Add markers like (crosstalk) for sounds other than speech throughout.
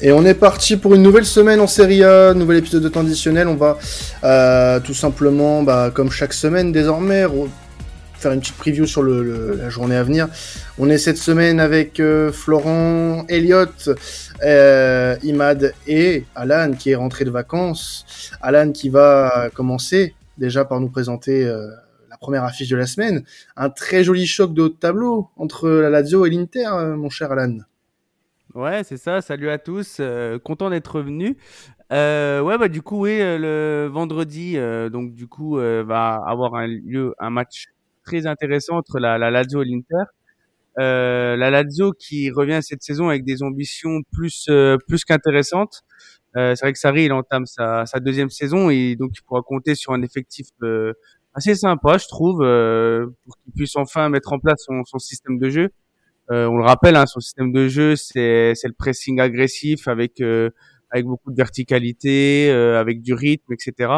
Et on est parti pour une nouvelle semaine en Serie A, nouvel épisode de temps additionnel. On va euh, tout simplement, bah, comme chaque semaine désormais, faire une petite preview sur la journée à venir. On est cette semaine avec euh, Florent, Elliot, euh, Imad et Alan qui est rentré de vacances. Alan qui va commencer déjà par nous présenter la première affiche de la semaine. Un très joli choc de haut de tableau entre la Lazio et l'Inter, mon cher Alan. Ouais, c'est ça. Salut à tous. Euh, content d'être revenu. Euh, ouais, bah du coup, oui, le vendredi, donc du coup, va avoir un lieu, un match très intéressant entre la, la Lazio et l'Inter. Euh, la Lazio qui revient cette saison avec des ambitions plus plus qu'intéressantes. Euh, c'est vrai que Sarri il entame sa, sa, deuxième saison et donc il pourra compter sur un effectif assez sympa, je trouve, pour qu'il puisse enfin mettre en place son, son système de jeu. Euh, on le rappelle, hein, son système de jeu, c'est le pressing agressif avec euh, avec beaucoup de verticalité, euh, avec du rythme, etc.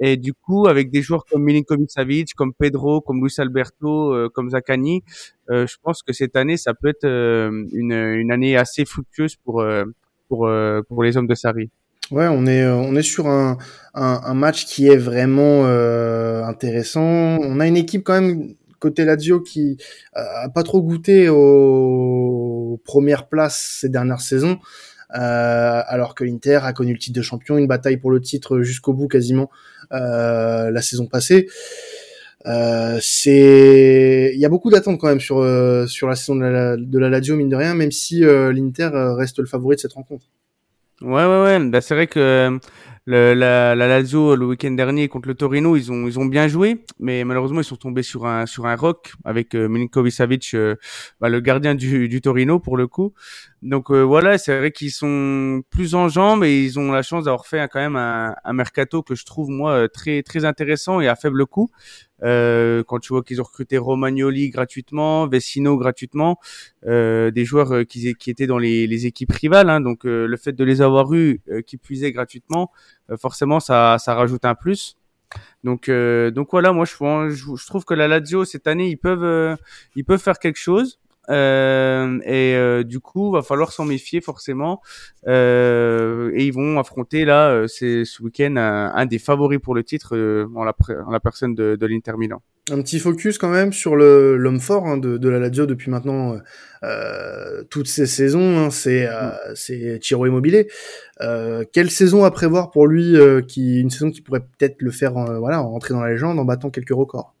Et du coup, avec des joueurs comme Milinkovic Savic, comme Pedro, comme Luis Alberto, comme Zaccani, je pense que cette année, ça peut être une, une année assez fructueuse pour pour pour les hommes de Sarri. Ouais, on est on est sur un, un, un match qui est vraiment intéressant. On a une équipe quand même côté Lazio qui euh, a pas trop goûté aux premières places ces dernières saisons. Euh, alors que l'Inter a connu le titre de champion, une bataille pour le titre jusqu'au bout quasiment euh, la saison passée. C'est, il y a beaucoup d'attentes quand même sur sur la saison de la, Lazio mine de rien, même si l'Inter reste le favori de cette rencontre. Ouais ouais ouais, bah, c'est vrai que le, la, la, Lazio le week-end dernier contre le Torino, ils ont ils ont bien joué, mais malheureusement ils sont tombés sur un sur un rock avec euh, Milinkovic Savic, euh, bah, le gardien du, du Torino pour le coup. Donc euh, voilà, c'est vrai qu'ils sont plus en jambes et ils ont la chance d'avoir fait quand même un, un, mercato que je trouve moi très très intéressant et à faible coût. Euh, quand tu vois qu'ils ont recruté Romagnoli gratuitement, Vecino gratuitement, euh, des joueurs euh, qui, étaient dans les, les équipes rivales. Hein, donc euh, le fait de les avoir eus, euh, qui puisaient gratuitement, forcément ça, ça rajoute un plus. Donc, donc voilà, moi je, je, trouve que la Lazio cette année ils peuvent, ils peuvent faire quelque chose. Euh, et euh, du coup, va falloir s'en méfier forcément. Euh, et ils vont affronter là, c'est ce week-end un, des favoris pour le titre en la, en, la, personne de, de l'Inter Milan. Un petit focus quand même sur l'homme fort hein, de, de, la Lazio depuis maintenant euh, toutes ces saisons. Hein, c'est euh, mm. c'est Ciro Immobilier. Euh, quelle saison à prévoir pour lui qui une saison qui pourrait peut-être le faire voilà rentrer dans la légende en battant quelques records?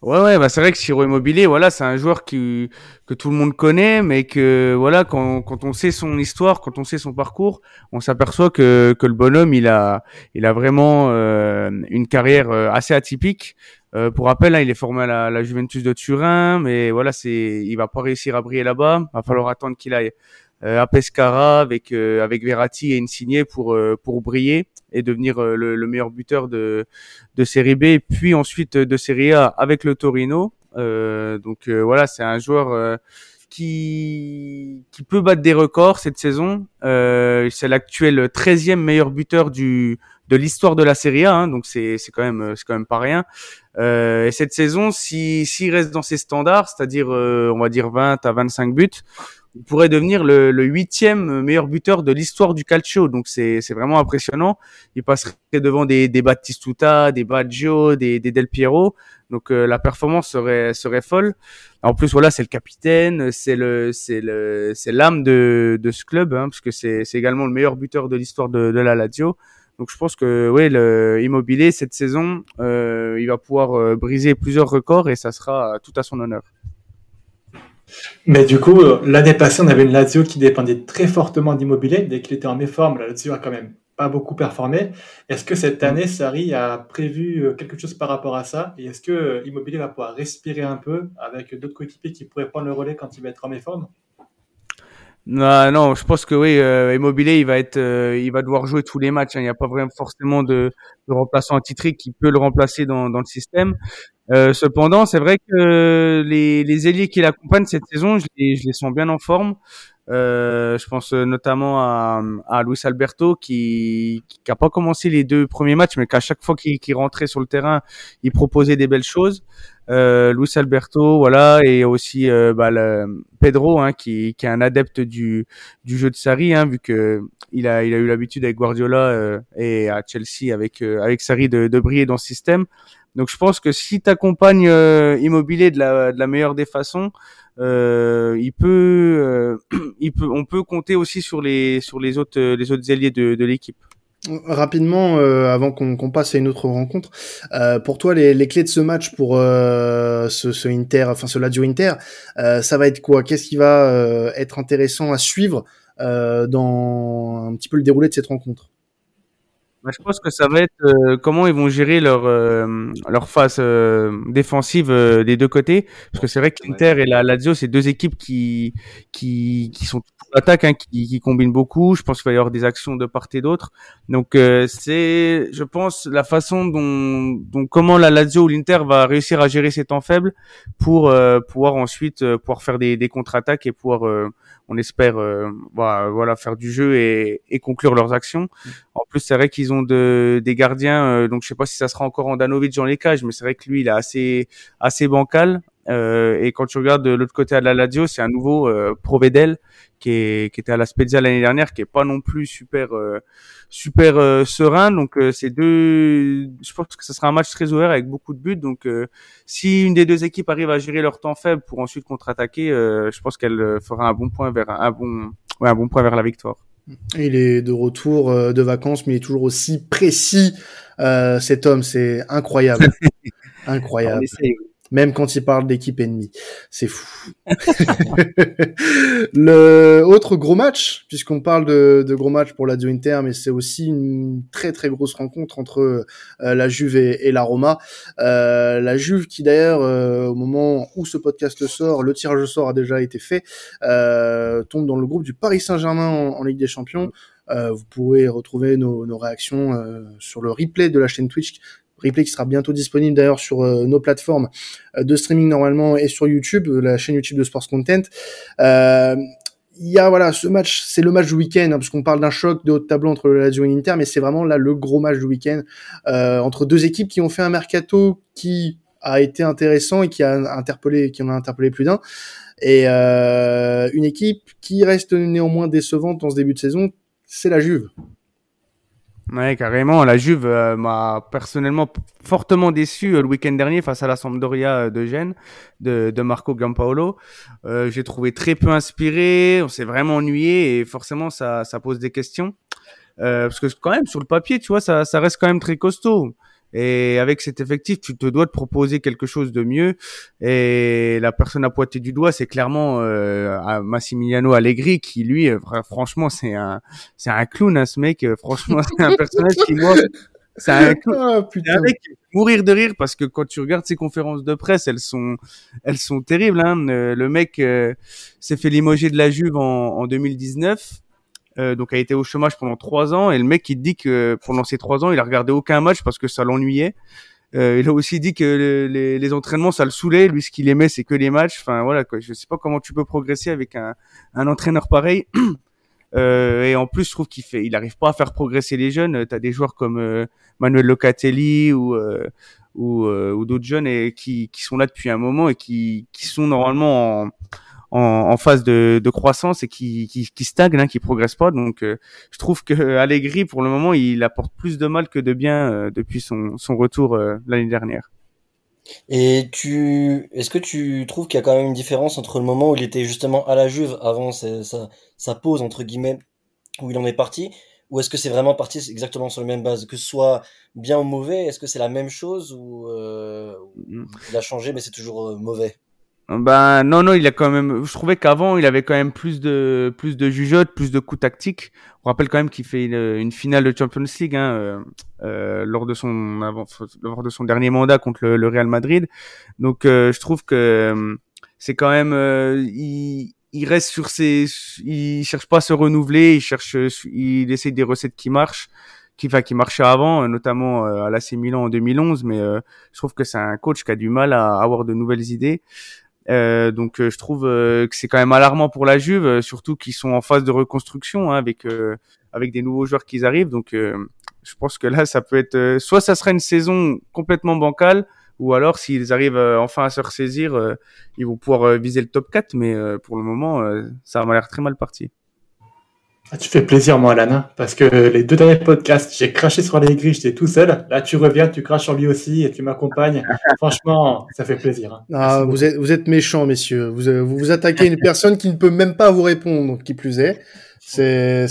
Ouais, ouais, bah c'est vrai que Ciro Immobilier, voilà, c'est un joueur qui, que tout le monde connaît, mais que voilà, quand, quand on sait son histoire, quand on sait son parcours, on s'aperçoit que, que le bonhomme, il a, il a vraiment euh, une carrière euh, assez atypique. Euh, pour rappel, hein, il est formé à la, la, Juventus de Turin, mais voilà, c'est, il va pas réussir à briller là-bas. Va falloir attendre qu'il aille euh, à Pescara avec euh, avec Verratti et Insigne pour pour briller et devenir euh, le, le, meilleur buteur de, de Série B, puis ensuite de Série A avec le Torino. Euh, donc euh, voilà, c'est un joueur euh, qui, qui peut battre des records cette saison. Euh, c'est l'actuel 13e meilleur buteur du, de l'histoire de la Serie A, hein, donc c'est quand même c'est quand même pas rien. Euh, et cette saison, s'il si, reste dans ses standards, c'est-à-dire on va dire 20 à 25 buts, il pourrait devenir le huitième meilleur buteur de l'histoire du calcio. Donc c'est vraiment impressionnant. Il passerait devant des, des Battistuta, des Baggio, des, des Del Piero. Donc euh, la performance serait serait folle. En plus voilà, c'est le capitaine, c'est le c'est le c'est l'âme de de ce club hein, parce que c'est c'est également le meilleur buteur de l'histoire de, de la Lazio. Donc je pense que oui, le Immobilier cette saison, euh, il va pouvoir euh, briser plusieurs records et ça sera tout à son honneur. Mais du coup, euh, l'année passée, on avait une Lazio qui dépendait très fortement d'immobilier. Dès qu'il était en méforme, la Lazio a quand même pas beaucoup performé. Est-ce que cette année, Sarri a prévu euh, quelque chose par rapport à ça? Et est-ce que euh, l'immobilier va pouvoir respirer un peu avec d'autres coéquipiers qui pourraient prendre le relais quand il va être en méforme? Non, non, je pense que oui, euh, Immobilier, il va être, il va devoir jouer tous les matchs. Hein. Il n'y a pas vraiment forcément de, de remplaçant titre qui peut le remplacer dans, dans le système. Euh, cependant, c'est vrai que les, les ailiers qui l'accompagnent cette saison, je les, je les sens bien en forme. Euh, je pense notamment à, à Luis Alberto qui qui a pas commencé les deux premiers matchs, mais qu'à chaque fois qu'il rentrait sur le terrain, il proposait des belles choses. Euh, Luis Alberto, voilà, et aussi euh, bah, le, Pedro, hein, qui, qui est un adepte du, du jeu de Sarri, hein, vu que il a, il a eu l'habitude avec Guardiola euh, et à Chelsea avec euh, avec Sarri de, de briller dans ce système. Donc je pense que si tu accompagnes euh, Immobilier de la, meilleure des façons, euh, euh, (clears throat) il peut, on peut compter aussi sur les sur les autres les autres alliés de, l'équipe. Rapidement, avant qu'on passe à une autre rencontre, pour toi les, les, clés de ce match pour ce, ce, Inter, enfin ce Lazio Inter, ça va être quoi? Qu'est-ce qui va être intéressant à suivre dans un petit peu le déroulé de cette rencontre? Bah, je pense que ça va être euh, comment ils vont gérer leur euh, leur phase euh, défensive des deux côtés parce que c'est vrai que l'Inter et la Lazio c'est deux équipes qui qui qui sont attaque hein, qui, qui combinent beaucoup. Je pense qu'il va y avoir des actions de part et d'autre. Donc c'est je pense la façon dont dont comment la Lazio ou l'Inter va réussir à gérer ces temps faibles pour pouvoir ensuite pouvoir faire des des contre-attaques et pouvoir on espère voilà, voilà faire du jeu et, et conclure leurs actions. En plus, c'est vrai qu'ils ont de, des gardiens, euh, donc je sais pas si ça sera encore Andanovic dans les cages, mais c'est vrai que lui, il est assez assez bancal. Euh, et quand tu regardes de l'autre côté à la Lazio, c'est un nouveau euh, Provedel qui, est, qui était à la Spezia l'année dernière, qui est pas non plus super euh, super euh, serein. Donc c'est deux, je pense que ce sera un match très ouvert avec beaucoup de buts. Donc si une des deux équipes arrive à gérer leur temps faible pour ensuite contre-attaquer, je pense qu'elle fera un bon point vers un bon ouais, un bon point vers la victoire. Il est de retour euh, de vacances, mais il est toujours aussi précis. Euh, cet homme, c'est incroyable, (laughs) incroyable même quand il parle d'équipe ennemie. C'est fou. (laughs) le autre gros match, puisqu'on parle de, de, gros match pour la Inter, mais c'est aussi une très très grosse rencontre entre euh, la Juve et, la Roma. Euh, la Juve qui d'ailleurs, euh, au moment où ce podcast sort, le tirage au sort a déjà été fait, euh, tombe dans le groupe du Paris Saint-Germain en, Ligue des Champions. vous pourrez retrouver nos, nos réactions sur le replay de la chaîne Twitch replay qui sera bientôt disponible d'ailleurs sur euh, nos plateformes euh, de streaming normalement et sur YouTube, euh, la chaîne YouTube de Sports Content. il y a voilà ce match, c'est le match du week-end hein, parce qu'on parle d'un choc de haut de tableau entre le Lazio et l'Inter, mais c'est vraiment là le gros match du week-end entre deux équipes qui ont fait un mercato qui a été intéressant et qui a interpellé, qui en a interpellé plus d'un, et une équipe qui reste néanmoins décevante dans ce début de saison, c'est la Juve. Ouais, carrément. La Juve euh, m'a personnellement fortement déçu euh, le week-end dernier face à la Sampdoria euh, de Gênes de, de Marco Giampaolo. J'ai trouvé très peu inspiré, on s'est vraiment ennuyé et forcément ça, ça pose des questions. parce que quand même sur le papier, tu vois, ça, ça reste quand même très costaud. Et avec cet effectif, tu te dois de proposer quelque chose de mieux. Et la personne à pointer du doigt, c'est clairement euh, Massimiliano Allegri, qui lui, euh, franchement, c'est un, c'est un clown, hein, ce mec. Euh, franchement, c'est un personnage qui moi, c'est un clown. (laughs) Oh, un mec mourir de rire parce que quand tu regardes ses conférences de presse, elles sont, elles sont terribles. Hein. Le mec euh, s'est fait limoger de la Juve en, en 2019 euh, donc a été au chômage pendant trois ans. Et le mec, il dit que pendant ces trois ans, il a regardé aucun match parce que ça l'ennuyait. Euh, il a aussi dit que les, les, entraînements, ça le saoulait. Lui, ce qu'il aimait, c'est que les matchs. Enfin, voilà, quoi. Je sais pas comment tu peux progresser avec un, un entraîneur pareil. (clears throat) Euh, et en plus, je trouve qu'il fait, il arrive pas à faire progresser les jeunes. Tu as des joueurs comme euh, Manuel Locatelli ou euh, ou, ou d'autres jeunes et qui, qui sont là depuis un moment et qui, qui sont normalement en, en, en phase de, de, croissance et qui, qui, qui stagne, hein, qui progresse pas. Donc, euh, je trouve que Allegri, pour le moment, il apporte plus de mal que de bien euh, depuis son, son retour euh, l'année dernière. Et tu, est-ce que tu trouves qu'il y a quand même une différence entre le moment où il était justement à la Juve avant sa, sa, sa pause entre guillemets où il en est parti, ou est-ce que c'est vraiment parti exactement sur la même base, que ce soit bien ou mauvais, est-ce que c'est la même chose ou euh, mm. il a changé mais c'est toujours mauvais? Ben non non, il a quand même. Je trouvais qu'avant il avait quand même plus de plus de jugeote, plus de coups tactiques. On rappelle quand même qu'il fait une, finale de Champions League hein, euh, euh, lors de son avant, lors de son dernier mandat contre le, Real Madrid. Donc euh, je trouve que euh, c'est quand même il, il reste sur ses il cherche pas à se renouveler, il cherche il essaie des recettes qui marchent qui, enfin, qui marchait avant, notamment à l'AC Milan en 2011, mais je trouve que c'est un coach qui a du mal à avoir de nouvelles idées. Euh, donc je trouve que c'est quand même alarmant pour la Juve, surtout qu'ils sont en phase de reconstruction hein, avec avec des nouveaux joueurs qui arrivent. Donc je pense que là, ça peut être soit ça sera une saison complètement bancale, ou alors s'ils arrivent enfin à se ressaisir, ils vont pouvoir viser le top 4. Mais pour le moment, ça m'a l'air très mal parti. Ah, tu fais plaisir, moi, Alana, parce que les deux derniers podcasts, j'ai craché sur Allegri, j'étais tout seul. Là, tu reviens, tu craches sur lui aussi et tu m'accompagnes. (laughs) Franchement, ça fait plaisir. Hein. Ah, vous, êtes, vous êtes méchants, messieurs. Vous, vous vous attaquez à une personne qui ne peut même pas vous répondre, qui plus est. C'est,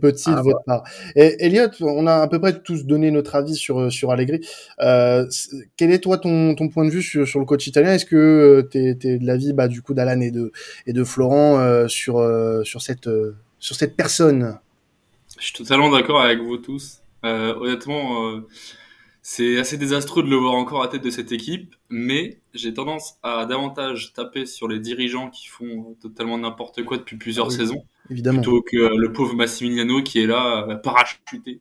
petit de ah, votre part. Et Elliot, on a à peu près tous donné notre avis sur, sur Allegri. Euh, quel est toi ton, ton point de vue sur, sur le coach italien? Est-ce que tu es, de l'avis bah, du coup d'Alan et de, et de Florent euh, sur, euh, sur cette sur cette personne Je suis totalement d'accord avec vous tous. Euh, honnêtement, euh, c'est assez désastreux de le voir encore à tête de cette équipe, mais j'ai tendance à davantage taper sur les dirigeants qui font totalement n'importe quoi depuis plusieurs saisons, évidemment. plutôt que le pauvre Massimiliano qui est là euh, parachuté.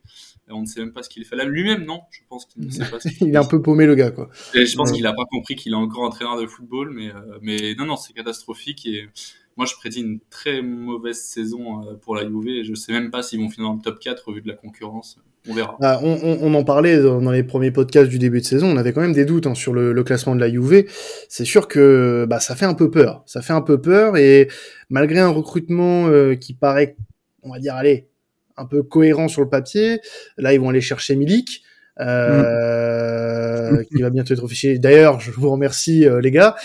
on ne sait même pas ce qu'il fait là lui-même, non Je pense qu'il ne sait pas. Ce (laughs) il est un peu paumé le gars, quoi. je pense qu'il n'a pas compris qu'il est encore entraîneur de football, mais mais non, non, c'est catastrophique et moi, je prédis une très mauvaise saison euh, pour la Juve. Je sais même pas s'ils vont finir dans le top 4 au vu de la concurrence. On verra. Ah, on, en parlait dans les premiers podcasts du début de saison. On avait quand même des doutes hein, sur le, classement de la Juve. C'est sûr que bah, ça fait un peu peur. Ça fait un peu peur. Et malgré un recrutement euh, qui paraît, on va dire, allez, un peu cohérent sur le papier, là, ils vont aller chercher Milik. Euh, qui va bientôt être officiel. D'ailleurs, je vous remercie euh, les gars.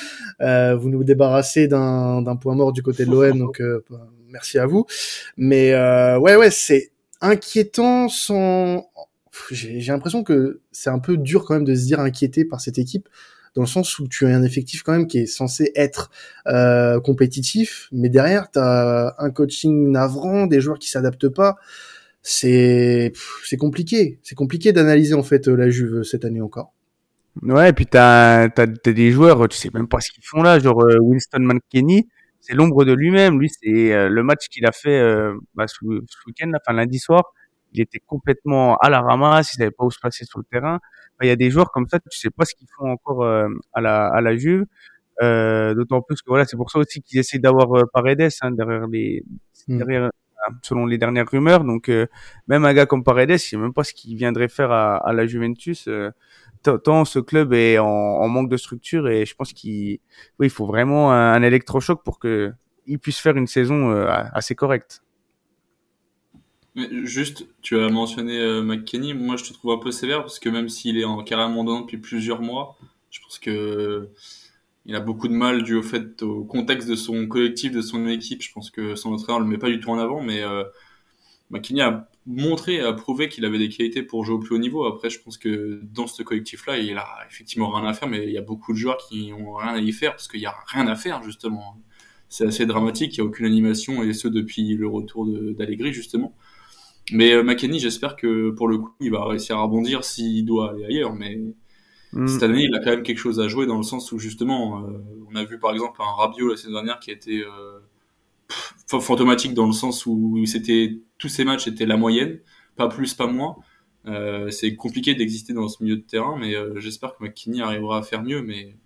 Euh, vous nous débarrassez d'un point mort du côté de l'OM, donc euh, merci à vous. Mais euh, ouais, ouais, c'est inquiétant sans. J'ai l'impression que c'est un peu dur quand même de se dire inquiété par cette équipe dans le sens où tu as un effectif quand même qui est censé être euh, compétitif, mais derrière tu as un coaching navrant, des joueurs qui s'adaptent pas c'est c'est compliqué. C'est compliqué d'analyser en fait la Juve cette année encore. Ouais, et puis t'as as, des joueurs, tu sais même pas ce qu'ils font là, genre euh, Winston McKennie, c'est l'ombre de lui-même. Lui, c'est euh, le match qu'il a fait euh, bah, ce, week-end, enfin lundi soir, il était complètement à la ramasse, il savait pas où se placer sur le terrain. Il y a des joueurs comme ça, tu sais pas ce qu'ils font encore à la à la Juve. D'autant plus que voilà, c'est pour ça aussi qu'ils essaient d'avoir Paredes hein, derrière les hmm. derrière selon les dernières rumeurs. Donc euh, même un gars comme Paredes, je sais même pas ce qu'il viendrait faire à, la Juventus. Euh, tant ce club est en, manque de structure et je pense qu'il faut vraiment un, électrochoc pour que il puisse faire une saison euh, assez correcte. Juste, tu as mentionné euh, McKenny. Moi, je te trouve un peu sévère parce que même s'il est en carrément dedans depuis plusieurs mois, je pense que il a beaucoup de mal dû au fait au contexte de son collectif, de son équipe. Je pense que son entraîneur le met pas du tout en avant, mais euh, a montré, a prouvé qu'il avait des qualités pour jouer au plus haut niveau. Après, je pense que dans ce collectif-là, il a effectivement rien à faire, mais il y a beaucoup de joueurs qui ont rien à y faire parce qu'il y a rien à faire justement. C'est assez dramatique, il n'y a aucune animation et ce depuis le retour d'Allegri justement. Mais euh, j'espère que pour le coup, il va réussir à rebondir s'il doit aller ailleurs, mais Mm. Cette année, il a quand même quelque chose à jouer dans le sens où justement, euh, on a vu par exemple un Rabiot la saison dernière qui a été euh, fantomatique dans le sens où c'était tous ses matchs étaient la moyenne, pas plus, pas moins. Euh, c'est compliqué d'exister dans ce milieu de terrain, mais euh, j'espère que McKinney arrivera à faire mieux. Mais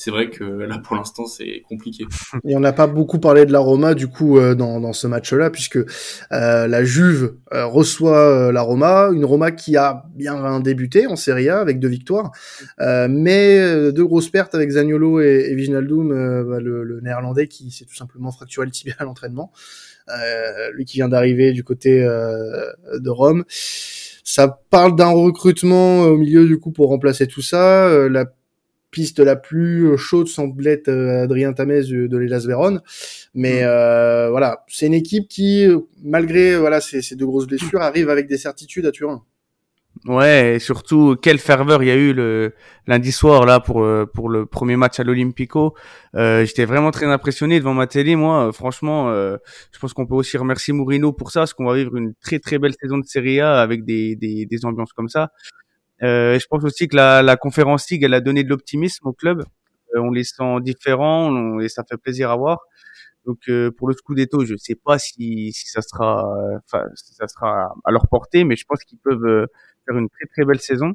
c'est vrai que là pour l'instant c'est compliqué. Et on n'a pas beaucoup parlé de la Roma du coup euh, dans, dans ce match-là puisque euh, la Juve euh, reçoit la Roma, une Roma qui a bien débuté en Serie A avec deux victoires, mais deux grosses pertes avec Zaniolo et, et Viginaldum, bah, le, le, néerlandais qui s'est tout simplement fracturé le tibia à l'entraînement, lui qui vient d'arriver du côté de Rome. Ça parle d'un recrutement au milieu du coup pour remplacer tout ça. la piste la plus euh, chaude semble être euh, Adrien Tamez de l'Elas Vérone. Mais mm. euh, voilà, c'est une équipe qui, malgré voilà ces, ces deux grosses blessures, arrive avec des certitudes à Turin. Ouais, et surtout quelle ferveur il y a eu le lundi soir là pour pour le premier match à l'Olympico. Euh, J'étais vraiment très impressionné devant ma télé. Moi, franchement, je pense qu'on peut aussi remercier Mourinho pour ça, parce qu'on va vivre une très très belle saison de Serie A avec des des, des ambiances comme ça. Euh, je pense aussi que la, la conférence League, elle a donné de l'optimisme au club. Euh, on les sent différents et ça fait plaisir à voir. Donc euh, pour le Scudetto, je sais pas si, si ça sera, ça sera à leur portée, mais je pense qu'ils peuvent faire une très très belle saison.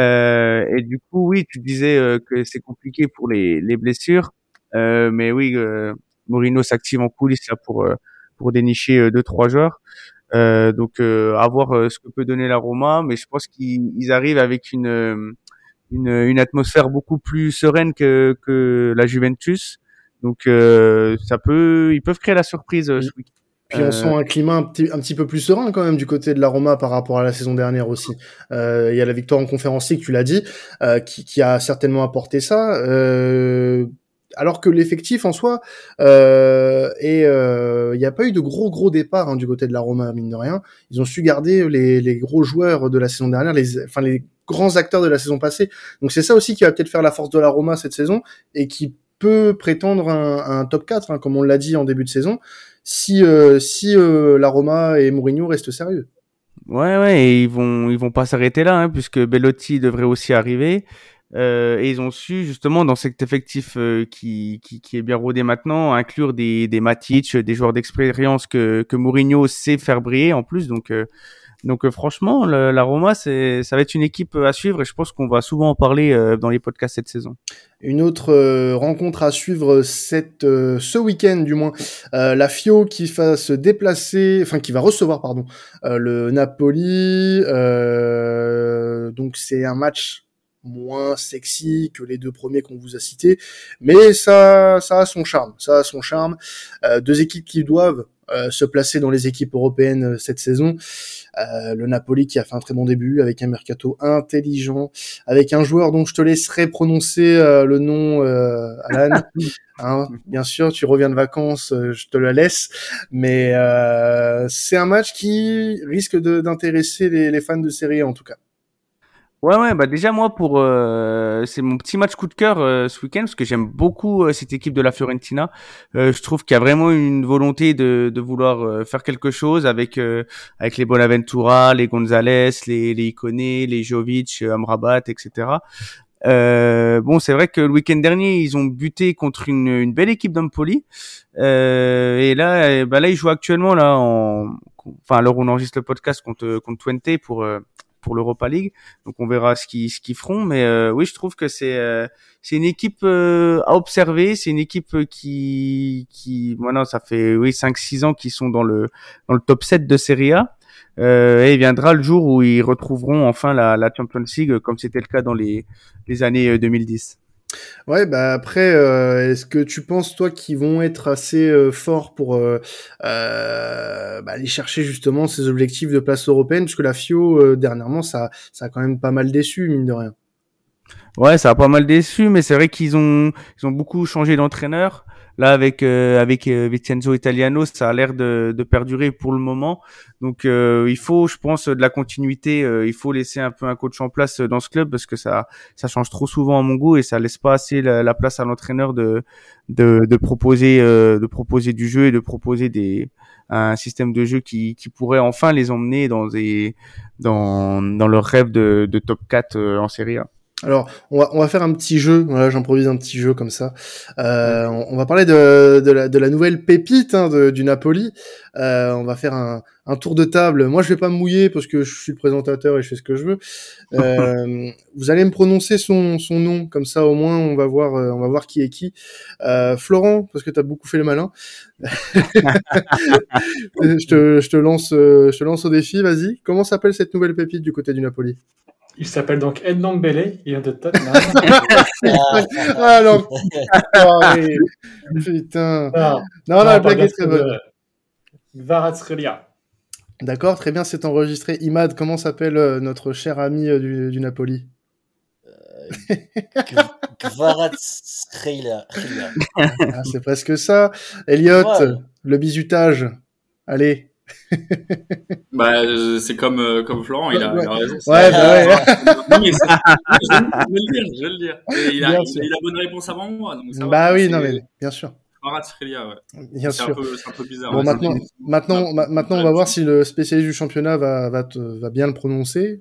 Euh, et du coup, oui, tu disais que c'est compliqué pour les, les blessures. Euh, mais oui, euh, Mourinho s'active en coulisses là pour pour dénicher deux trois joueurs. Donc à voir ce que peut donner la Roma, mais je pense qu'ils arrivent avec une, une une atmosphère beaucoup plus sereine que que la Juventus. Donc ça peut, ils peuvent créer la surprise ce week puis on sent un climat un petit, un petit peu plus serein quand même du côté de la Roma par rapport à la saison dernière aussi. Euh, il y a la victoire en conférence League, tu l'as dit, euh, qui, qui, a certainement apporté ça. Euh, alors que l'effectif en soi, euh, et il n'y a pas eu de gros gros départs hein, du côté de la Roma mine de rien. Ils ont su garder les, les gros joueurs de la saison dernière, les, enfin les grands acteurs de la saison passée. Donc c'est ça aussi qui va peut-être faire la force de la Roma cette saison et qui peut prétendre un, un top 4, hein, comme on l'a dit en début de saison si euh, si euh, la Roma et Mourinho restent sérieux. Ouais ouais, et ils vont ils vont pas s'arrêter là hein, puisque Bellotti devrait aussi arriver. Euh, et ils ont su justement dans cet effectif euh, qui, qui, qui est bien rodé maintenant inclure des des Matic, des joueurs d'expérience que que Mourinho sait faire briller en plus donc euh, donc euh, franchement, la Roma, c'est, ça va être une équipe à suivre et je pense qu'on va souvent en parler euh, dans les podcasts cette saison. Une autre euh, rencontre à suivre cette, ce week-end du moins, la Fio qui va se déplacer, enfin qui va recevoir pardon le Napoli. donc c'est un match moins sexy que les deux premiers qu'on vous a cités, mais ça, ça a son charme. Ça a son charme. deux équipes qui doivent se placer dans les équipes européennes cette saison. Euh, le Napoli qui a fait un très bon début avec un mercato intelligent, avec un joueur dont je te laisserai prononcer euh, le nom, euh, Alan. (laughs) Hein, bien sûr, tu reviens de vacances, je te la laisse, mais c'est un match qui risque d'intéresser les, les fans de série en tout cas. Ouais, ouais, bah déjà moi pour euh, c'est mon petit match coup de cœur euh, ce week-end parce que j'aime beaucoup euh, cette équipe de la Fiorentina. je trouve qu'il y a vraiment une volonté de, de vouloir faire quelque chose avec avec les Bonaventura, les Gonzalez, les les Icone, les Jovic, Amrabat, etc. bon, c'est vrai que le week-end dernier ils ont buté contre une, une belle équipe d'Empoli et là, bah là ils jouent actuellement là en enfin alors on enregistre le podcast contre contre Twente pour pour l'Europa League. Donc on verra ce qu'ils ce qu'ils feront. Mais euh, oui, je trouve que c'est euh, c'est une équipe euh, à observer. C'est une équipe qui qui maintenant ça fait oui 5-6 ans qu'ils sont dans le dans le top 7 de Serie A. et il viendra le jour où ils retrouveront enfin la, la Champions League comme c'était le cas dans les les années 2010. Ouais, bah après, euh, est-ce que tu penses toi qu'ils vont être assez euh, forts pour euh, euh, bah, aller chercher justement ces objectifs de place européenne, puisque la FIO dernièrement ça ça a quand même pas mal déçu mine de rien. Ouais, ça a pas mal déçu, mais c'est vrai qu'ils ont ils ont beaucoup changé d'entraîneur. Là, avec euh, avec euh, Vincenzo Italiano, ça a l'air de, de perdurer pour le moment. Donc, euh, il faut, je pense, de la continuité. il faut laisser un peu un coach en place dans ce club parce que ça ça change trop souvent à mon goût et ça laisse pas assez la, place à l'entraîneur de, de de proposer de proposer du jeu et de proposer des un système de jeu qui, qui pourrait enfin les emmener dans des dans dans leur rêve de, de top 4 en Série A. Alors, on va, on va faire un petit jeu. Voilà, j'improvise un petit jeu comme ça. Euh, on, va parler de, de, la, de la nouvelle pépite hein, de, du Napoli. Euh, on va faire un, un, tour de table. Moi, je vais pas me mouiller parce que je suis le présentateur et je fais ce que je veux. (laughs) Euh, vous allez me prononcer son, son nom, comme ça au moins on va voir, on va voir qui est qui. Euh, Florent, parce que tu as beaucoup fait le malin. (laughs) (laughs) je, te, je te lance, je te lance au défi. Vas-y. Comment s'appelle cette nouvelle pépite du côté du Napoli? Il s'appelle donc Ednon Bele, il vient de Tottenham. (laughs) (laughs) ah non, putain. Non, non, la blague est très bonne. Varatsrelia. D'accord, très bien, c'est enregistré. Imad, comment s'appelle euh, notre cher ami euh, du, du, Napoli? Euh, Kvaratskhelia. ah, c'est presque ça. Elliot, ouais. le bizutage. Allez, (laughs) bah, c'est comme, euh, comme Florent, il a, ouais. il a raison. Ouais, bah ouais. non, mais je, vais le dire, je vais le dire. Et il, a, il, il, a bonne réponse avant moi. Donc ça bah va, oui, non, mais bien sûr. Kvaratskhelia, ouais. Bien c'est sûr. Un peu, un peu bizarre. Bon, maintenant, maintenant, ma, maintenant, on va voir si le spécialiste du championnat va, va, te, va bien le prononcer.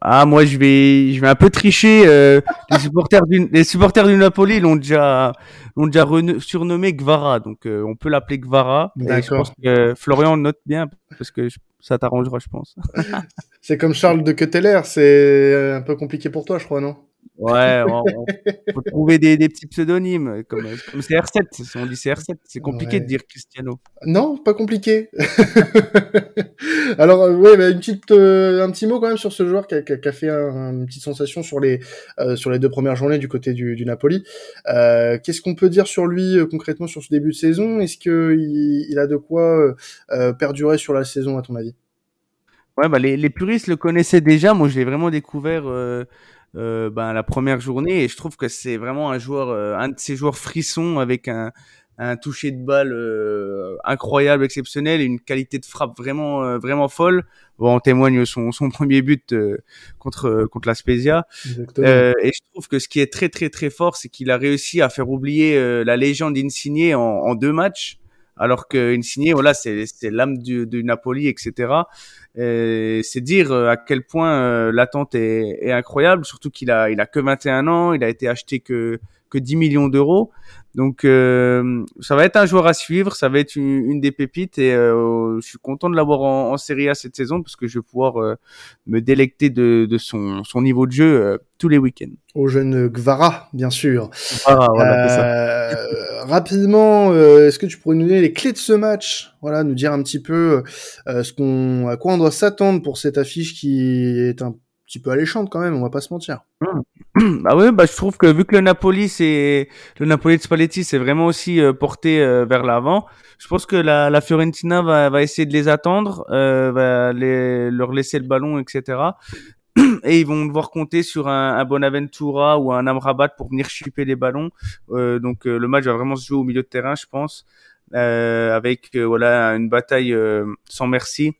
Ah moi je vais je vais un peu tricher. Euh, les supporters du les supporters du Napoli l'ont déjà l'ont déjà surnommé Gvara donc euh, on peut l'appeler Gvara. D'accord. Je pense que Florian note bien parce que ça t'arrangera je pense. (laughs) c'est comme Charles de Ketteler, c'est un peu compliqué pour toi je crois non? Ouais, on, on faut trouver des, des petits pseudonymes comme, comme CR7. Si on dit CR7, c'est compliqué Ouais. de dire Cristiano. Non, pas compliqué. (laughs) Alors, euh, ouais, bah, une petite, euh, un petit mot quand même sur ce joueur qui a, qui a- fait un- une petite sensation sur les, euh, sur les deux premières journées du côté du, du Napoli. Euh, Qu'est-ce qu'on peut dire sur lui concrètement sur ce début de saison? Est-ce que il, a de quoi perdurer sur la saison à ton avis? Ouais, bah les, les puristes le connaissaient déjà. Moi, je l'ai vraiment découvert euh, euh, ben, la première journée et je trouve que c'est vraiment un joueur, euh, un de ces joueurs frissons avec un, un toucher de balle euh, incroyable, exceptionnel et une qualité de frappe vraiment, euh, vraiment folle. Bon, en témoigne son, son (laughs) premier but euh, contre contre la Spezia. Euh, et je trouve que ce qui est très très très fort, c'est qu'il a réussi à faire oublier euh, la légende Insigne en, en deux matchs, alors que Insigne, voilà, c'est l'âme du, du Napoli, etc. Et C'est dire euh, à quel point euh, l'attente est, est incroyable, surtout qu'il a il a que 21 ans, il a été acheté que que 10 millions d'euros. Donc euh, ça va être un joueur à suivre, ça va être une, une des pépites et euh, je suis content de l'avoir en, en Serie A cette saison parce que je vais pouvoir euh, me délecter de, de son, son niveau de jeu euh, tous les week-ends. Au jeune Gvara, bien sûr. Ah, voilà, ça. Euh, rapidement, euh, est-ce que tu pourrais nous donner les clés de ce match? Voilà, nous dire un petit peu euh, ce qu'on, à quoi on doit s'attendre pour cette affiche qui est un petit peu alléchante quand même. On va pas se mentir. (clears throat) Bah oui, bah je trouve que vu que le Napoli c'est le Napoli de Spalletti c'est vraiment aussi euh, porté euh, vers l'avant, je pense que la, la Fiorentina va, va essayer de les attendre, euh, va les, leur laisser le ballon, etc. (clears throat) Et ils vont devoir compter sur un, un Bonaventura ou un Amrabat pour venir chipper les ballons. Euh, donc euh, le match va vraiment se jouer au milieu de terrain, je pense, euh, avec voilà une bataille sans merci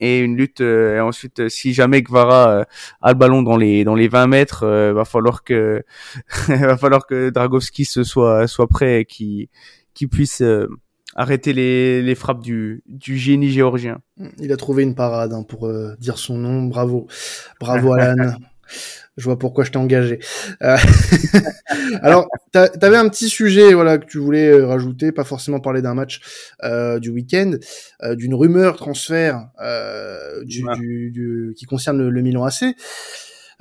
et une lutte euh, et ensuite euh, si jamais Guevara euh, a le ballon dans les dans les 20 mètres euh, va falloir que (laughs) va falloir que Dragowski se soit soit prêt et qui qui puisse euh, arrêter les les frappes du du génie géorgien. Il a trouvé une parade hein, pour euh, dire son nom. Bravo, bravo Alan. (laughs) Je vois pourquoi je t'ai engagé. Euh, (laughs) Alors, t'a- t'avais un petit sujet, voilà, que tu voulais euh, rajouter, pas forcément parler d'un match euh, du week-end, euh, d'une rumeur transfert euh, du, Ouais. du- du- qui concerne le, le Milan AC.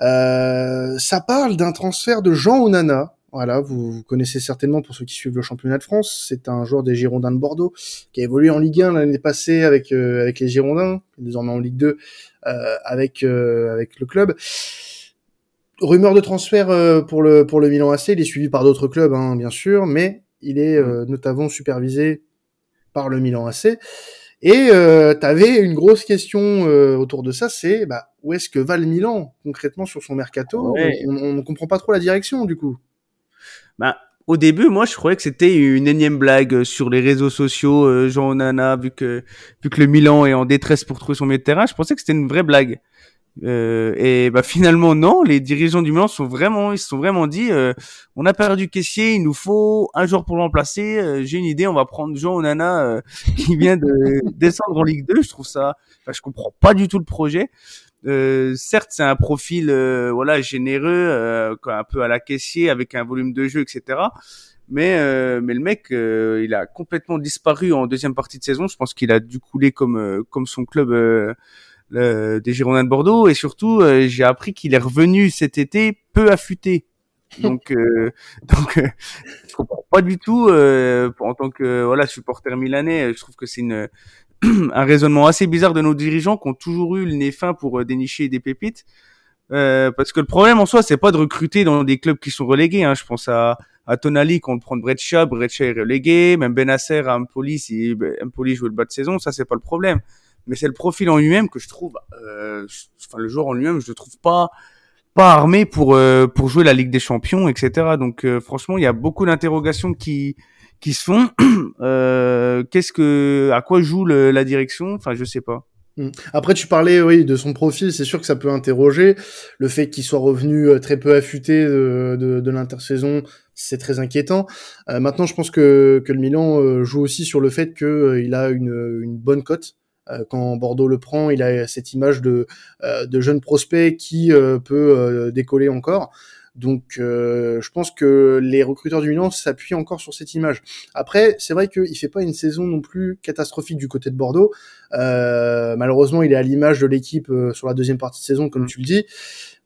Euh, ça parle d'un transfert de Jean Onana. Voilà, vous, vous connaissez certainement pour ceux qui suivent le championnat de France. C'est un joueur des Girondins de Bordeaux qui a évolué en Ligue 1 l'année passée avec euh, avec les Girondins, désormais en Ligue 2 euh, avec euh, avec le club. Rumeur de transfert euh, pour le pour le Milan AC, il est suivi par d'autres clubs hein, bien sûr, mais il est euh, notamment supervisé par le Milan AC. Et euh, tu avais une grosse question euh, autour de ça, c'est bah, où est-ce que va le Milan concrètement sur son mercato? Ouais. On on ne comprend pas trop la direction du coup. Bah, au début, moi, je croyais que c'était une énième blague euh, sur les réseaux sociaux. Euh, Jean Onana, vu que vu que le Milan est en détresse pour trouver son milieu de terrain, je pensais que c'était une vraie blague. Euh, et bah finalement non, les dirigeants du Milan sont vraiment, ils se sont vraiment dit, euh, on a perdu caissier, il nous faut un joueur pour le remplacer. Euh, J'ai une idée, on va prendre Jean Onana euh, (laughs) qui vient de (laughs) descendre en Ligue 2. Je trouve ça, enfin, je comprends pas du tout le projet. Euh, certes, c'est un profil euh, voilà généreux, euh, un peu à la caissier avec un volume de jeu, etc. Mais euh, mais le mec, euh, il a complètement disparu en deuxième partie de saison. Je pense qu'il a dû couler comme comme son club euh, le- des Girondins de Bordeaux. Et surtout, euh, j'ai appris qu'il est revenu cet été peu affûté. (laughs) Donc euh, donc euh, je comprends pas du tout. Euh, en tant que voilà supporter milanais, je trouve que c'est une (clears throat) un raisonnement assez bizarre de nos dirigeants qui ont toujours eu le nez fin pour euh, dénicher des pépites. Euh, parce que le problème en soi, c'est pas de recruter dans des clubs qui sont relégués. Hein. Je pense à, à Tonali quand on prend Breccia, Breccia est relégué. Même Benasser à Empoli, si ben, Empoli joue le bas de saison, ça c'est pas le problème. Mais c'est le profil en lui-même que je trouve, euh, enfin le joueur en lui-même, je le trouve pas pas armé pour euh, pour jouer la Ligue des Champions, etc. Donc euh, franchement, il y a beaucoup d'interrogations qui qui se font. (clears throat) Euh, Qu'est-ce que, à quoi joue le- la direction? Enfin, je sais pas. Mm. Après, tu parlais, oui, de son profil. C'est sûr que ça peut interroger. Le fait qu'il soit revenu euh, très peu affûté de, de, de l'intersaison, c'est très inquiétant. Euh, maintenant, je pense que, que le Milan joue aussi sur le fait que euh, il a une, une bonne cote. Euh, quand Bordeaux le prend, il a cette image de, euh, de jeune prospect qui euh, peut décoller encore. Donc, euh, je pense que les recruteurs du Milan s'appuient encore sur cette image. Après, c'est vrai qu'il fait pas une saison non plus catastrophique du côté de Bordeaux. Euh, malheureusement, il est à l'image de l'équipe euh, sur la deuxième partie de saison, comme tu le dis.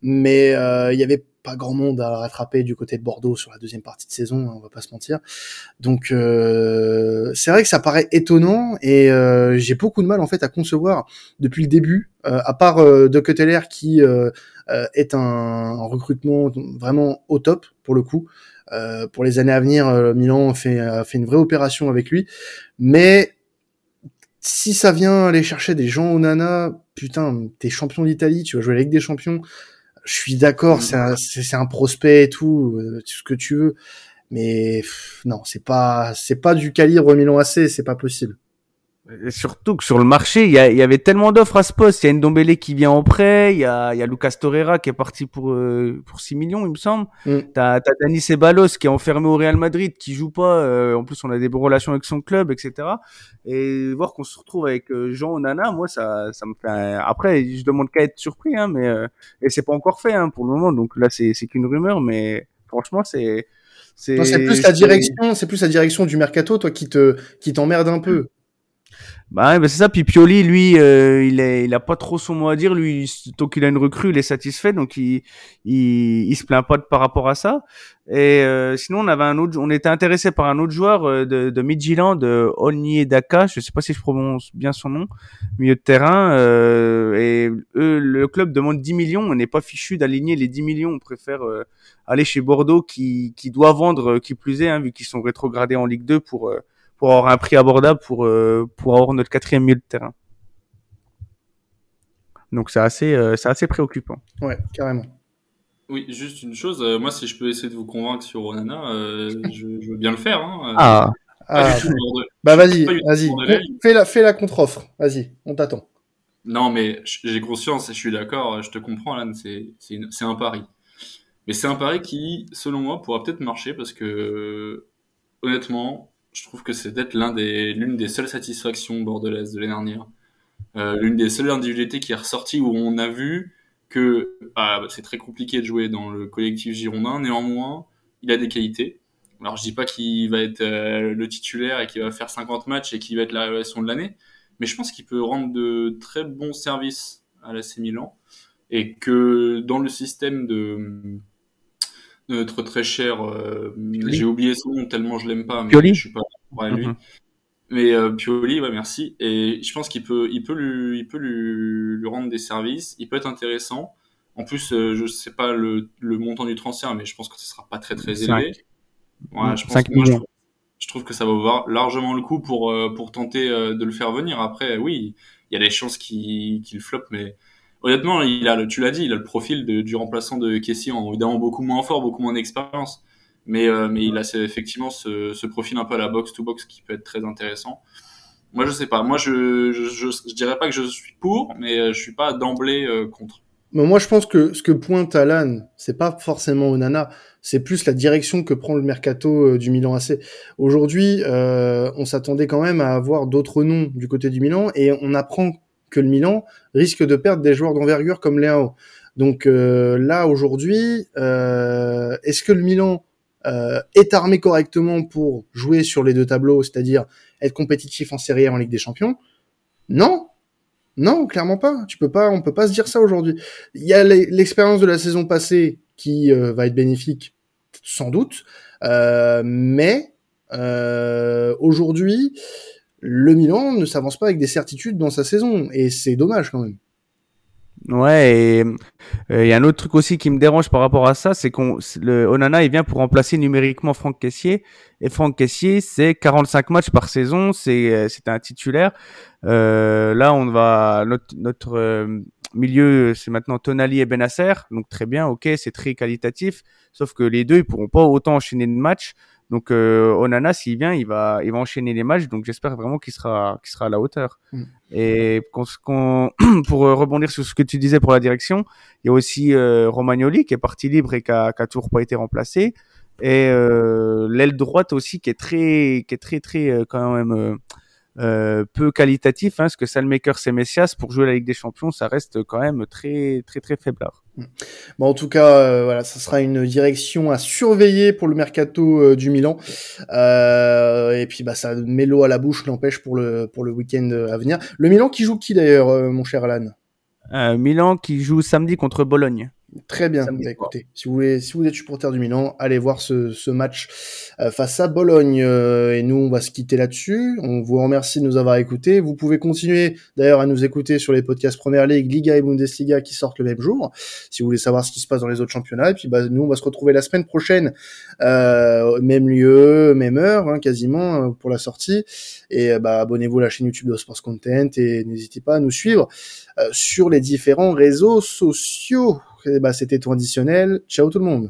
Mais il y avait pas grand monde à rattraper du côté de Bordeaux sur la deuxième partie de saison, hein, on va pas se mentir. Donc euh, c'est vrai que ça paraît étonnant et euh, j'ai beaucoup de mal en fait à concevoir depuis le début, euh, à part de Cutler qui est un, recrutement vraiment au top pour le coup. pour les années à venir, Milan fait, a fait une vraie opération avec lui, mais si ça vient aller chercher des gens au Nana, putain, t'es champion d'Italie, tu vas jouer avec des champions, je suis d'accord, c'est un, c'est un prospect et tout, euh, tout ce que tu veux, mais non, c'est pas, c'est pas du calibre Milan AC, c'est pas possible. Et surtout que sur le marché, il y, y, avait tellement d'offres à ce poste. Il y a Ndombele qui vient en prêt, il y a, y a Lucas Torreira qui est parti pour euh, pour 6 millions, il me semble. Mm. T'as as Dani Ceballos qui est enfermé au Real Madrid, qui joue pas. Euh, en plus, on a des bonnes relations avec son club, etc. Et voir qu'on se retrouve avec euh, Jean Onana, moi, ça, ça me fait. Après, je demande qu'à être surpris, hein, mais et c'est pas encore fait hein, pour le moment. Donc là, c'est c'est qu'une rumeur, mais franchement, c'est c'est plus la direction, c'est plus la direction du mercato, toi, qui te qui t'emmerde un peu. Bah, bah, c'est ça. Puis Pioli, lui, euh, il est, il a pas trop son mot à dire. Lui, tant qu'il a une recrue, il est satisfait, donc il, il, il se plaint pas par rapport à ça. Et euh, sinon, on avait un autre, on était intéressé par un autre joueur euh, de, de Midtjylland, de Daka. Je sais pas si je prononce bien son nom, milieu de terrain. et eux, le club demande 10 millions. On n'est pas fichu d'aligner les 10 millions. On préfère aller chez Bordeaux, qui, qui doit vendre, qui plus est, hein, vu qu'ils sont rétrogradés en Ligue 2 pour pour avoir un prix abordable pour, euh, pour avoir notre quatrième milieu de terrain. Donc c'est assez, euh, c'est assez préoccupant. Ouais, carrément. Oui, juste une chose, euh, moi si je peux essayer de vous convaincre sur Onana, je, veux bien le faire. Hein, ah, ah. bah vas-y, vas-y, fais la, fais la contre-offre, vas-y, on t'attend. Non, mais j'ai conscience et je suis d'accord, je te comprends, Alan, c'est un pari. Mais c'est un pari qui, selon moi, pourra peut-être marcher parce que, honnêtement, je trouve que c'est peut-être l'une des seules satisfactions bordelaises de l'année dernière. Euh, l'une des seules individualités qui est ressortie où on a vu que ah, c'est très compliqué de jouer dans le collectif girondin. Néanmoins, il a des qualités. Alors je dis pas qu'il va être euh, le titulaire et qu'il va faire 50 matchs et qu'il va être la révélation de l'année, mais je pense qu'il peut rendre de très bons services à l'AC Milan et que dans le système de notre très cher, euh, j'ai oublié son nom tellement je l'aime pas, mais Pioli je suis pas ouais, lui. Mhm. Mais euh, Pioli, ouais, merci. Et je pense qu'il peut, il peut lui, il peut lui, lui, rendre des services. Il peut être intéressant. En plus, euh, je sais pas le, le, montant du transfert, mais je pense que ce sera pas très très élevé. Ouais, je, pense que moi, je, trouve, je, trouve, que ça va valoir largement le coup pour pour tenter de le faire venir. Après, oui, il y a des chances qu'il qu'il floppe, mais honnêtement, il a, tu l'as dit, il a le profil de, du remplaçant de Kessie, en évidemment beaucoup moins fort, beaucoup moins d'expérience. Mais, euh, mais il a effectivement ce, ce, profil un peu à la box-to-box qui peut être très intéressant. Moi, je sais pas. Moi, je, je, je, je dirais pas que je suis pour, mais euh, je suis pas d'emblée euh, contre. Mais moi, je pense que ce que pointe Alan, c'est pas forcément Onana, c'est plus la direction que prend le mercato du Milan AC. Aujourd'hui, euh, on s'attendait quand même à avoir d'autres noms du côté du Milan, et on apprend que le Milan risque de perdre des joueurs d'envergure comme Léo. Donc euh, là aujourd'hui, euh, est-ce que le Milan euh, est armé correctement pour jouer sur les deux tableaux, c'est-à-dire être compétitif en Série A en Ligue des Champions? Non, non, clairement pas. Tu peux pas, on peut pas se dire ça aujourd'hui. Il y a l'expérience de la saison passée qui va être bénéfique, sans doute, mais aujourd'hui, le Milan ne s'avance pas avec des certitudes dans sa saison et c'est dommage quand même. Ouais, et il y a un autre truc aussi qui me dérange par rapport à ça, c'est qu'on le Onana il vient pour remplacer numériquement Franck Caissier et Franck Caissier c'est 45 matchs par saison, c'est c'est un titulaire. Euh, là on va notre notre euh, milieu c'est maintenant Tonali et Benasser, donc très bien, ok, c'est très qualitatif, sauf que les deux ils pourront pas autant enchaîner de matchs. Donc euh, Onana, s'il vient, il va, il va enchaîner les matchs. Donc j'espère vraiment qu'il sera, qu'il sera à la hauteur. Mm. Et (clears throat) pour rebondir sur ce que tu disais pour la direction, il y a aussi euh, Romagnoli qui est parti libre et qui a, qui a toujours pas été remplacé. Et euh, l'aile droite aussi qui est très, qui est très très euh, quand même euh, euh, peu qualitatif, hein, parce que Salmaker c'est Messias pour jouer la Ligue des Champions, ça reste quand même très très très faiblard. Mm. Bon, en tout cas, euh, voilà, ça sera une direction à surveiller pour le mercato euh, du Milan. et puis, bah, ça met l'eau à la bouche, l'empêche pour le pour le week-end à venir. Le Milan qui joue qui d'ailleurs, mon cher Alan? Milan qui joue samedi contre Bologne. Très bien. Bah, écoutez, si vous voulez, si vous êtes supporter du Milan, allez voir ce, ce match euh, face à Bologne. Euh, et nous, on va se quitter là-dessus. On vous remercie de nous avoir écoutés. Vous pouvez continuer d'ailleurs à nous écouter sur les podcasts Première Ligue, Liga et Bundesliga qui sortent le même jour. Si vous voulez savoir ce qui se passe dans les autres championnats. Et puis, bah, nous, on va se retrouver la semaine prochaine, euh, même lieu, même heure, hein, quasiment euh, pour la sortie. Et euh, bah, abonnez-vous à la chaîne YouTube de Sports Content et n'hésitez pas à nous suivre sur les différents réseaux sociaux. Bah, c'était tout additionnel. Ciao tout le monde.